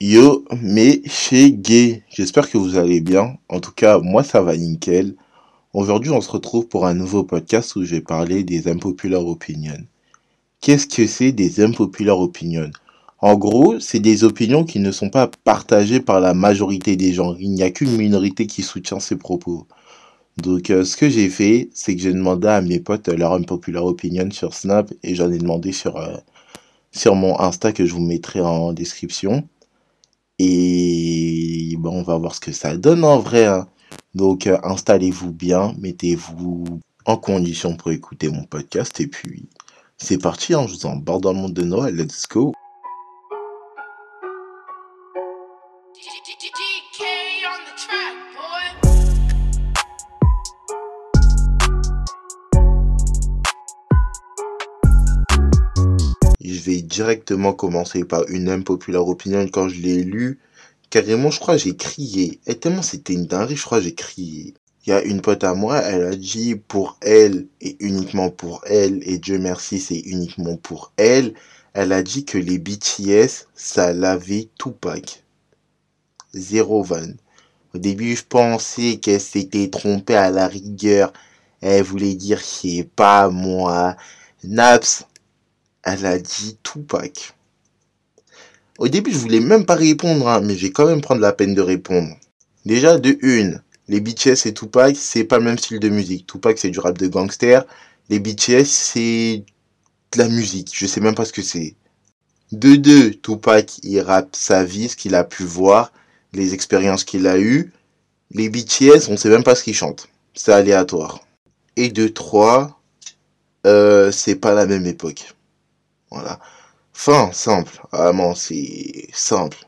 Yo, mais chez Gay, j'espère que vous allez bien. En tout cas, moi ça va nickel. Aujourd'hui, on se retrouve pour un nouveau podcast où je vais parler des unpopular opinions. Qu'est-ce que c'est des unpopular opinions? En gros, c'est des opinions qui ne sont pas partagées par la majorité des gens. Il n'y a qu'une minorité qui soutient ces propos. Donc, euh, ce que j'ai fait, c'est que j'ai demandé à mes potes leur unpopular opinion sur Snap et j'en ai demandé sur, euh, sur mon Insta que je vous mettrai en description. Et bon, on va voir ce que ça donne en vrai. hein. Donc, euh, installez-vous bien, mettez-vous en condition pour écouter mon podcast. Et puis, c'est parti, hein, je vous embarque dans le monde de Noël. Let's go. Je vais directement commencer par une impopulaire opinion. Quand je l'ai lu, carrément, je crois, j'ai crié. Et tellement c'était une dinguerie, je crois, j'ai crié. Il y a une pote à moi, elle a dit pour elle et uniquement pour elle, et Dieu merci, c'est uniquement pour elle. Elle a dit que les BTS, ça lavait Tupac. Zéro van. Au début, je pensais qu'elle s'était trompée à la rigueur. Elle voulait dire, je sais pas moi. Naps, elle a dit Tupac. Au début, je voulais même pas répondre, hein, mais je vais quand même prendre la peine de répondre. Déjà, de une, les BTS et Tupac, c'est pas le même style de musique. Tupac, c'est du rap de gangster. Les BTS, c'est de la musique. Je sais même pas ce que c'est. De deux, Tupac, il rappe sa vie, ce qu'il a pu voir, les expériences qu'il a eues. Les BTS, on sait même pas ce qu'ils chantent. C'est aléatoire. Et de trois, euh, c'est pas la même époque. Voilà. Fin, simple. Vraiment, c'est simple.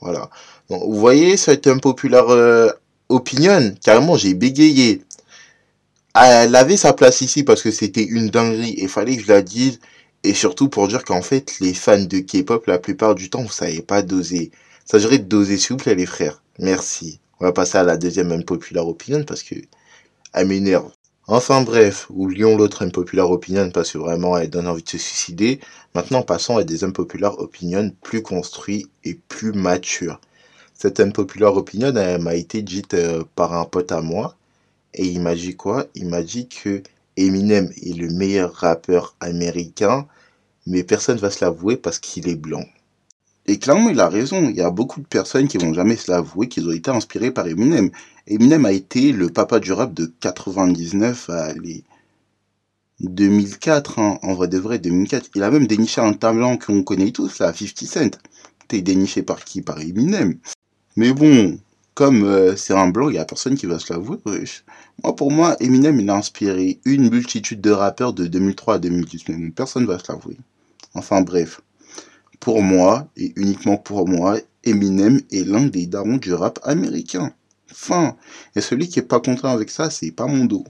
Voilà. Donc, vous voyez, cette impopulaire euh, opinion, carrément, j'ai bégayé. Elle avait sa place ici parce que c'était une dinguerie et fallait que je la dise. Et surtout pour dire qu'en fait, les fans de K-pop, la plupart du temps, vous savez pas doser. Ça s'agirait de doser, s'il vous plaît, les frères. Merci. On va passer à la deuxième impopulaire opinion parce que elle m'énerve. Enfin bref, oublions l'autre impopulaire opinion parce que vraiment elle donne envie de se suicider. Maintenant passons à des impopulaires opinions plus construits et plus matures. Cette impopulaire opinion m'a été dite euh, par un pote à moi et il m'a dit quoi? Il m'a dit que Eminem est le meilleur rappeur américain mais personne va se l'avouer parce qu'il est blanc. Et clairement, il a raison. Il y a beaucoup de personnes qui vont jamais se l'avouer qu'ils ont été inspirés par Eminem. Eminem a été le papa du rap de 99 à les 2004, hein, en vrai de vrai, 2004. Il a même déniché un talent qu'on connaît tous, là, 50 Cent. T'es déniché par qui? Par Eminem. Mais bon, comme euh, c'est un blanc, il y a personne qui va se l'avouer. Moi, pour moi, Eminem, il a inspiré une multitude de rappeurs de 2003 à 2010. Mais bon, personne va se l'avouer. Enfin bref. Pour moi, et uniquement pour moi, Eminem est l'un des darons du rap américain. Fin. Et celui qui est pas content avec ça, c'est pas mon dos.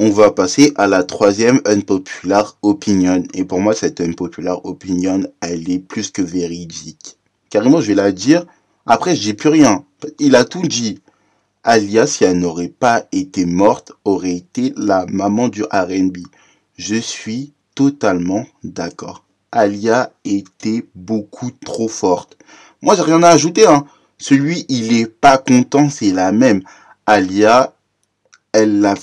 On va passer à la troisième unpopular opinion. Et pour moi, cette unpopular opinion, elle est plus que véridique. Carrément, je vais la dire. Après, je dis plus rien. Il a tout dit. Alia, si elle n'aurait pas été morte, aurait été la maman du R&B. Je suis totalement d'accord. Alia était beaucoup trop forte. Moi, j'ai rien à ajouter, hein. Celui, il est pas content, c'est la même. Alia, elle a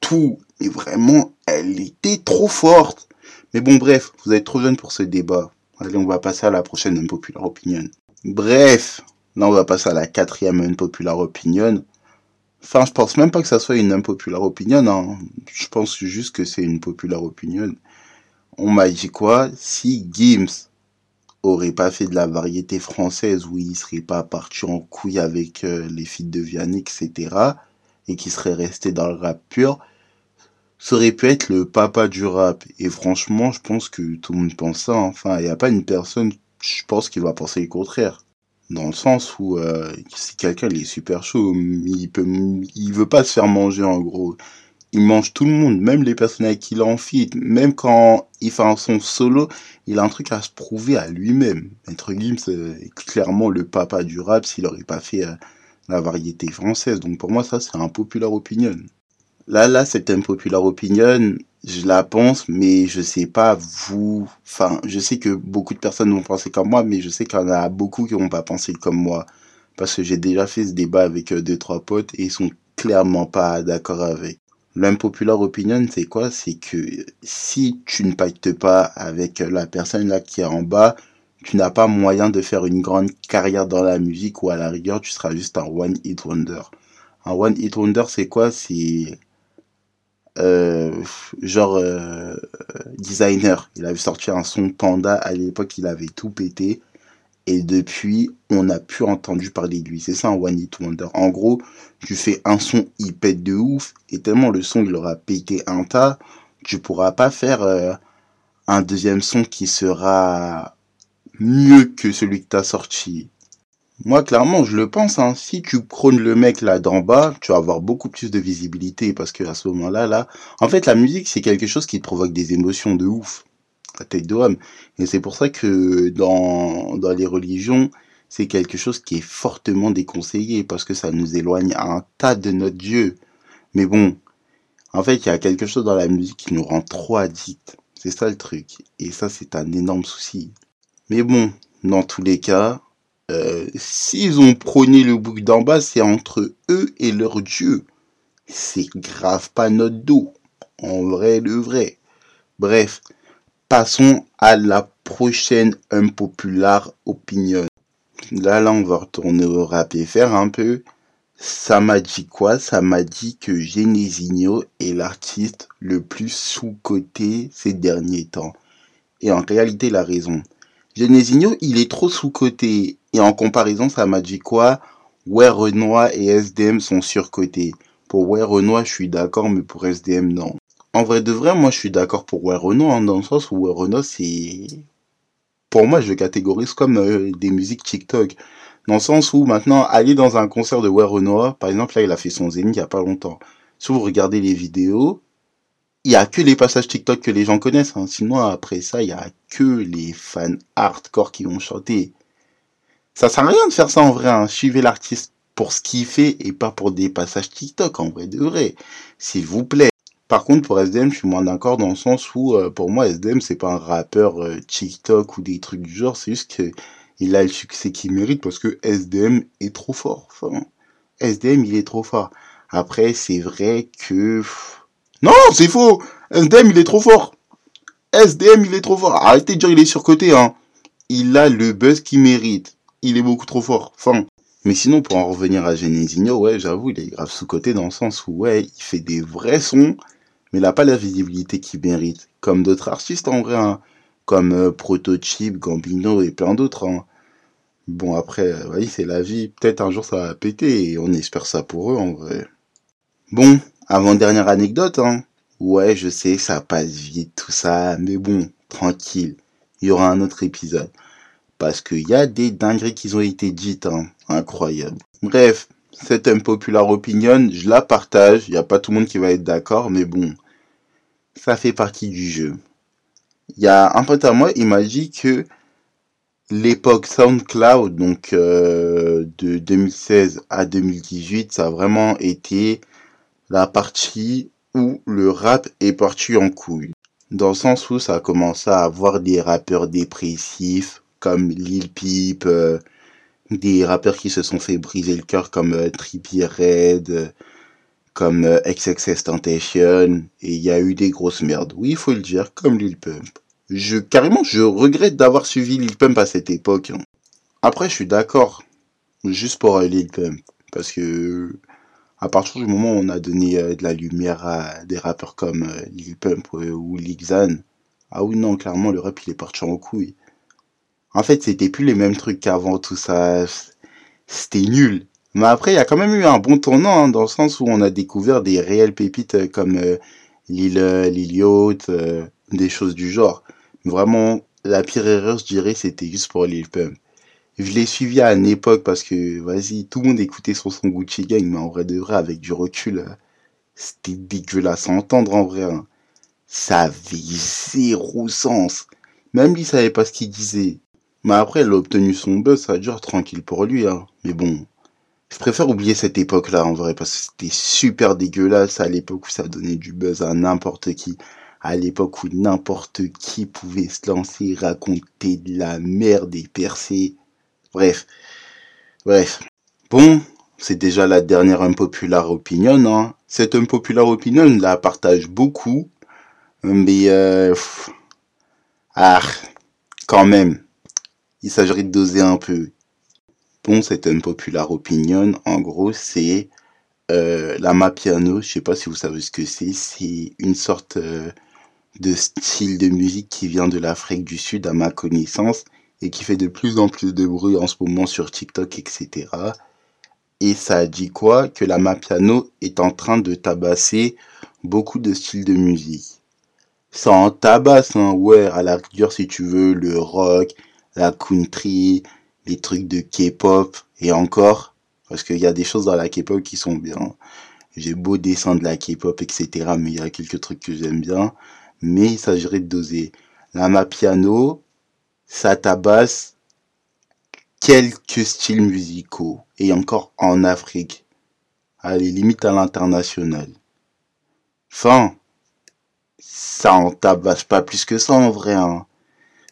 tout. Et vraiment, elle était trop forte. Mais bon, bref, vous êtes trop jeune pour ce débat. Allez, on va passer à la prochaine unpopular opinion. Bref, là, on va passer à la quatrième unpopular opinion. Enfin, je pense même pas que ça soit une unpopular opinion, hein. Je pense juste que c'est une popular opinion. On m'a dit quoi? Si Gims aurait pas fait de la variété française où il serait pas parti en couille avec euh, les filles de Vianney, etc. et qui serait resté dans le rap pur, ça aurait pu être le papa du rap. Et franchement, je pense que tout le monde pense ça. hein. Enfin, il n'y a pas une personne, je pense, qui va penser le contraire. Dans le sens où euh, si quelqu'un est super chaud, il peut, il veut pas se faire manger en gros. Il mange tout le monde, même les personnes avec qui il. Même quand il fait un son solo, il a un truc à se prouver à lui-même. Maître Gims euh, est clairement le papa du rap s'il aurait pas fait euh, la variété française. Donc pour moi, ça, c'est un populaire opinion. Là, là, c'est un populaire opinion. je la pense, mais je sais pas vous. Enfin, je sais que beaucoup de personnes vont penser comme moi, mais je sais qu'il y en a beaucoup qui vont pas penser comme moi. Parce que j'ai déjà fait ce débat avec euh, deux, trois potes et ils sont clairement pas d'accord avec. L'impopular opinion, c'est quoi? C'est que si tu ne pactes pas avec la personne là qui est en bas, tu n'as pas moyen de faire une grande carrière dans la musique ou à la rigueur, tu seras juste un one hit wonder. Un one hit wonder, c'est quoi? C'est euh, genre euh, designer. Il avait sorti un son Panda à l'époque, il avait tout pété. Et depuis, on n'a plus entendu parler de lui. C'est ça One Hit Wonder. En gros, tu fais un son, il pète de ouf. Et tellement le son, il aura pété un tas, tu pourras pas faire euh, un deuxième son qui sera mieux que celui que t'as sorti. Moi, clairement, je le pense. Hein. Si tu prônes le mec là d'en bas, tu vas avoir beaucoup plus de visibilité parce que à ce moment-là, là, en fait, la musique, c'est quelque chose qui te provoque des émotions de ouf, tête de homme. Et c'est pour ça que dans dans les religions, c'est quelque chose qui est fortement déconseillé parce que ça nous éloigne un tas de notre Dieu. Mais bon, en fait, il y a quelque chose dans la musique qui nous rend trop addicts. C'est ça le truc. Et ça, c'est un énorme souci. Mais bon, dans tous les cas, euh, s'ils ont prôné le bouc d'en bas, c'est entre eux et leur Dieu. C'est grave pas notre dos. En vrai, le vrai. Bref, passons à la prochaine unpopular opinion. Là, là, on va retourner au rap et faire un peu. Ça m'a dit quoi? Ça m'a dit que Genesigno est l'artiste le plus sous-coté ces derniers temps. Et en réalité, la raison. Genesigno, il est trop sous-coté. Et en comparaison, ça m'a dit quoi? Ouais, Renoir et SDM sont surcotés. Pour Ouais, Renoir, je suis d'accord, mais pour SDM, non. En vrai de vrai, moi, je suis d'accord pour Ouais, hein, dans le sens où Ouais, c'est... Pour moi, je le catégorise comme euh, des musiques TikTok. Dans le sens où, maintenant, aller dans un concert de Ouais, par exemple, là, il a fait son zénith il y a pas longtemps. Si vous regardez les vidéos, il y a que les passages TikTok que les gens connaissent. Hein. Sinon, après ça, il y a que les fans hardcore qui vont chanter. Ça sert à rien de faire ça en vrai. Hein. Suivez l'artiste pour ce qu'il fait et pas pour des passages TikTok en vrai de vrai. S'il vous plaît. Par contre, pour SDM, je suis moins d'accord dans le sens où, euh, pour moi, SDM, c'est pas un rappeur euh, TikTok ou des trucs du genre. C'est juste que il a le succès qu'il mérite parce que SDM est trop fort. SDM, il est trop fort. Après, c'est vrai que... Non, c'est faux SDM, il est trop fort SDM, il est trop fort Arrêtez de dire il est surcoté, hein. Il a le buzz qu'il mérite. Il est beaucoup trop fort. Mais sinon, pour en revenir à Genesigno, ouais, j'avoue, il est grave sous-côté dans le sens où, ouais, il fait des vrais sons, mais il n'a pas la visibilité qu'il mérite. Comme d'autres artistes, en vrai, hein. Comme euh, Prototype, Gambino et plein d'autres, hein. Bon, après, euh, oui, c'est la vie. Peut-être un jour ça va péter et on espère ça pour eux, en vrai. Bon, avant-dernière anecdote, hein. Ouais, je sais, ça passe vite, tout ça, mais bon, tranquille. Il y aura un autre épisode. Parce qu'il y a des dingueries qui ont été dites, hein. Incroyable. Bref, cette unpopular opinion, je la partage. Il n'y a pas tout le monde qui va être d'accord, mais bon, ça fait partie du jeu. Il y a un pote à moi, il m'a dit que l'époque SoundCloud, donc euh, de 2016 à 2018, ça a vraiment été la partie où le rap est parti en couille. Dans le sens où ça a commencé à avoir des rappeurs dépressifs comme Lil Peep, euh, des rappeurs qui se sont fait briser le cœur comme euh, Trippie Red, euh, comme euh, XXS Tentation, et il y a eu des grosses merdes. Oui, il faut le dire, comme Lil Pump. Je, carrément, je regrette d'avoir suivi Lil Pump à cette époque. hein. Après, je suis d'accord, juste pour euh, Lil Pump, parce que à partir du moment où on a donné euh, de la lumière à des rappeurs comme Lil Pump ou Lil Xan, ah oui, non, clairement, le rap, il est parti en couille. En fait, c'était plus les mêmes trucs qu'avant, tout ça. C'était nul. Mais après, il y a quand même eu un bon tournant, hein, dans le sens où on a découvert des réelles pépites euh, comme euh, Lil, euh, euh, des choses du genre. Vraiment, la pire erreur, je dirais, c'était juste pour Lil Pump. Je l'ai suivi à une époque parce que, vas-y, tout le monde écoutait son son Gucci Gang, mais en vrai de vrai, avec du recul, c'était dégueulasse à entendre en vrai. hein. Ça avait zéro sens. Même lui savait pas ce qu'il disait. Mais après, il a obtenu son buzz, ça dure tranquille pour lui, hein. Mais bon, je préfère oublier cette époque-là, en vrai, parce que c'était super dégueulasse à l'époque où ça donnait du buzz à n'importe qui. à l'époque où n'importe qui pouvait se lancer, raconter de la merde et percer. Bref. Bref. Bon, c'est déjà la dernière unpopular opinion. Hein. Cette unpopular opinion, la partage beaucoup. Mais, euh, ah, quand même, il s'agirait de doser un peu. Bon, cette unpopular opinion, en gros, c'est euh, la mapiano. Je sais pas si vous savez ce que c'est. C'est une sorte euh, de style de musique qui vient de l'Afrique du Sud, à ma connaissance, et qui fait de plus en plus de bruit en ce moment sur TikTok, etc. Et ça dit quoi? Que la Mapiano est en train de tabasser beaucoup de styles de musique. Ça en tabasse, hein, ouais, à la rigueur si tu veux, le rock, la country, les trucs de K-pop, et encore, parce qu'il y a des choses dans la K-pop qui sont bien. J'ai beau descendre la K-pop, etc., mais il y a quelques trucs que j'aime bien. Mais il s'agirait de doser. La Mapiano, ça tabasse quelques styles musicaux et encore en Afrique. Allez, limite à l'international. Enfin, ça en tabasse pas plus que ça en vrai. Hein.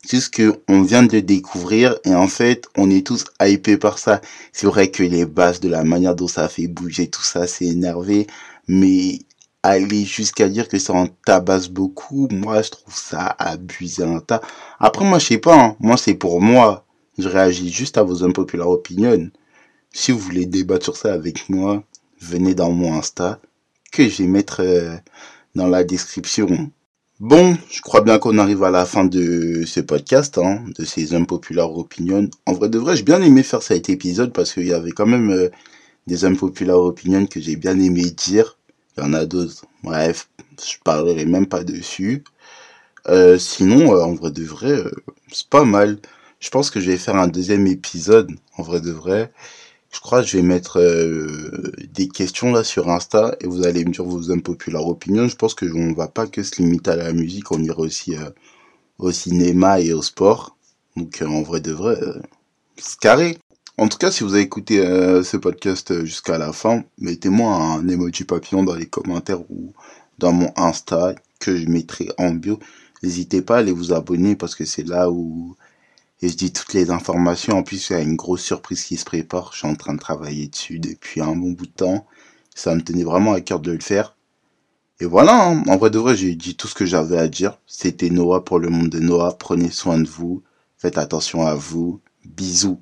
C'est juste que on vient de découvrir et en fait, on est tous hypés par ça. C'est vrai que les bases de la manière dont ça fait bouger tout ça, c'est énervé, mais aller jusqu'à dire que ça en tabasse beaucoup, moi je trouve ça abusé un tas. Après moi je sais pas, hein. moi c'est pour moi. Je réagis juste à vos impopulaires opinions. Si vous voulez débattre sur ça avec moi, venez dans mon Insta, que je vais mettre euh, dans la description. Bon, je crois bien qu'on arrive à la fin de ce podcast, hein, de ces impopulaires opinions. En vrai de vrai, j'ai bien aimé faire cet épisode parce qu'il y avait quand même euh, des impopulaires opinions que j'ai bien aimé dire. Il y en a d'autres. Bref, je parlerai même pas dessus. Euh, sinon, euh, en vrai de vrai, c'est pas mal. Je pense que je vais faire un deuxième épisode, en vrai de vrai. Je crois que je vais mettre euh, des questions là sur Insta et vous allez me dire vos impopulaires opinions. Je pense que on va pas que se limiter à la musique, on ira aussi euh, au cinéma et au sport. Donc euh, en vrai de vrai, c'est carré. En tout cas, si vous avez écouté ce podcast jusqu'à la fin, mettez-moi un emoji papillon dans les commentaires ou dans mon Insta que je mettrai en bio. N'hésitez pas à aller vous abonner parce que c'est là où et je dis toutes les informations. En plus, il y a une grosse surprise qui se prépare. Je suis en train de travailler dessus depuis un bon bout de temps. Ça me tenait vraiment à cœur de le faire. Et voilà, hein. en vrai de vrai, j'ai dit tout ce que j'avais à dire. C'était Noah pour le monde de Noah. Prenez soin de vous. Faites attention à vous. Bisous.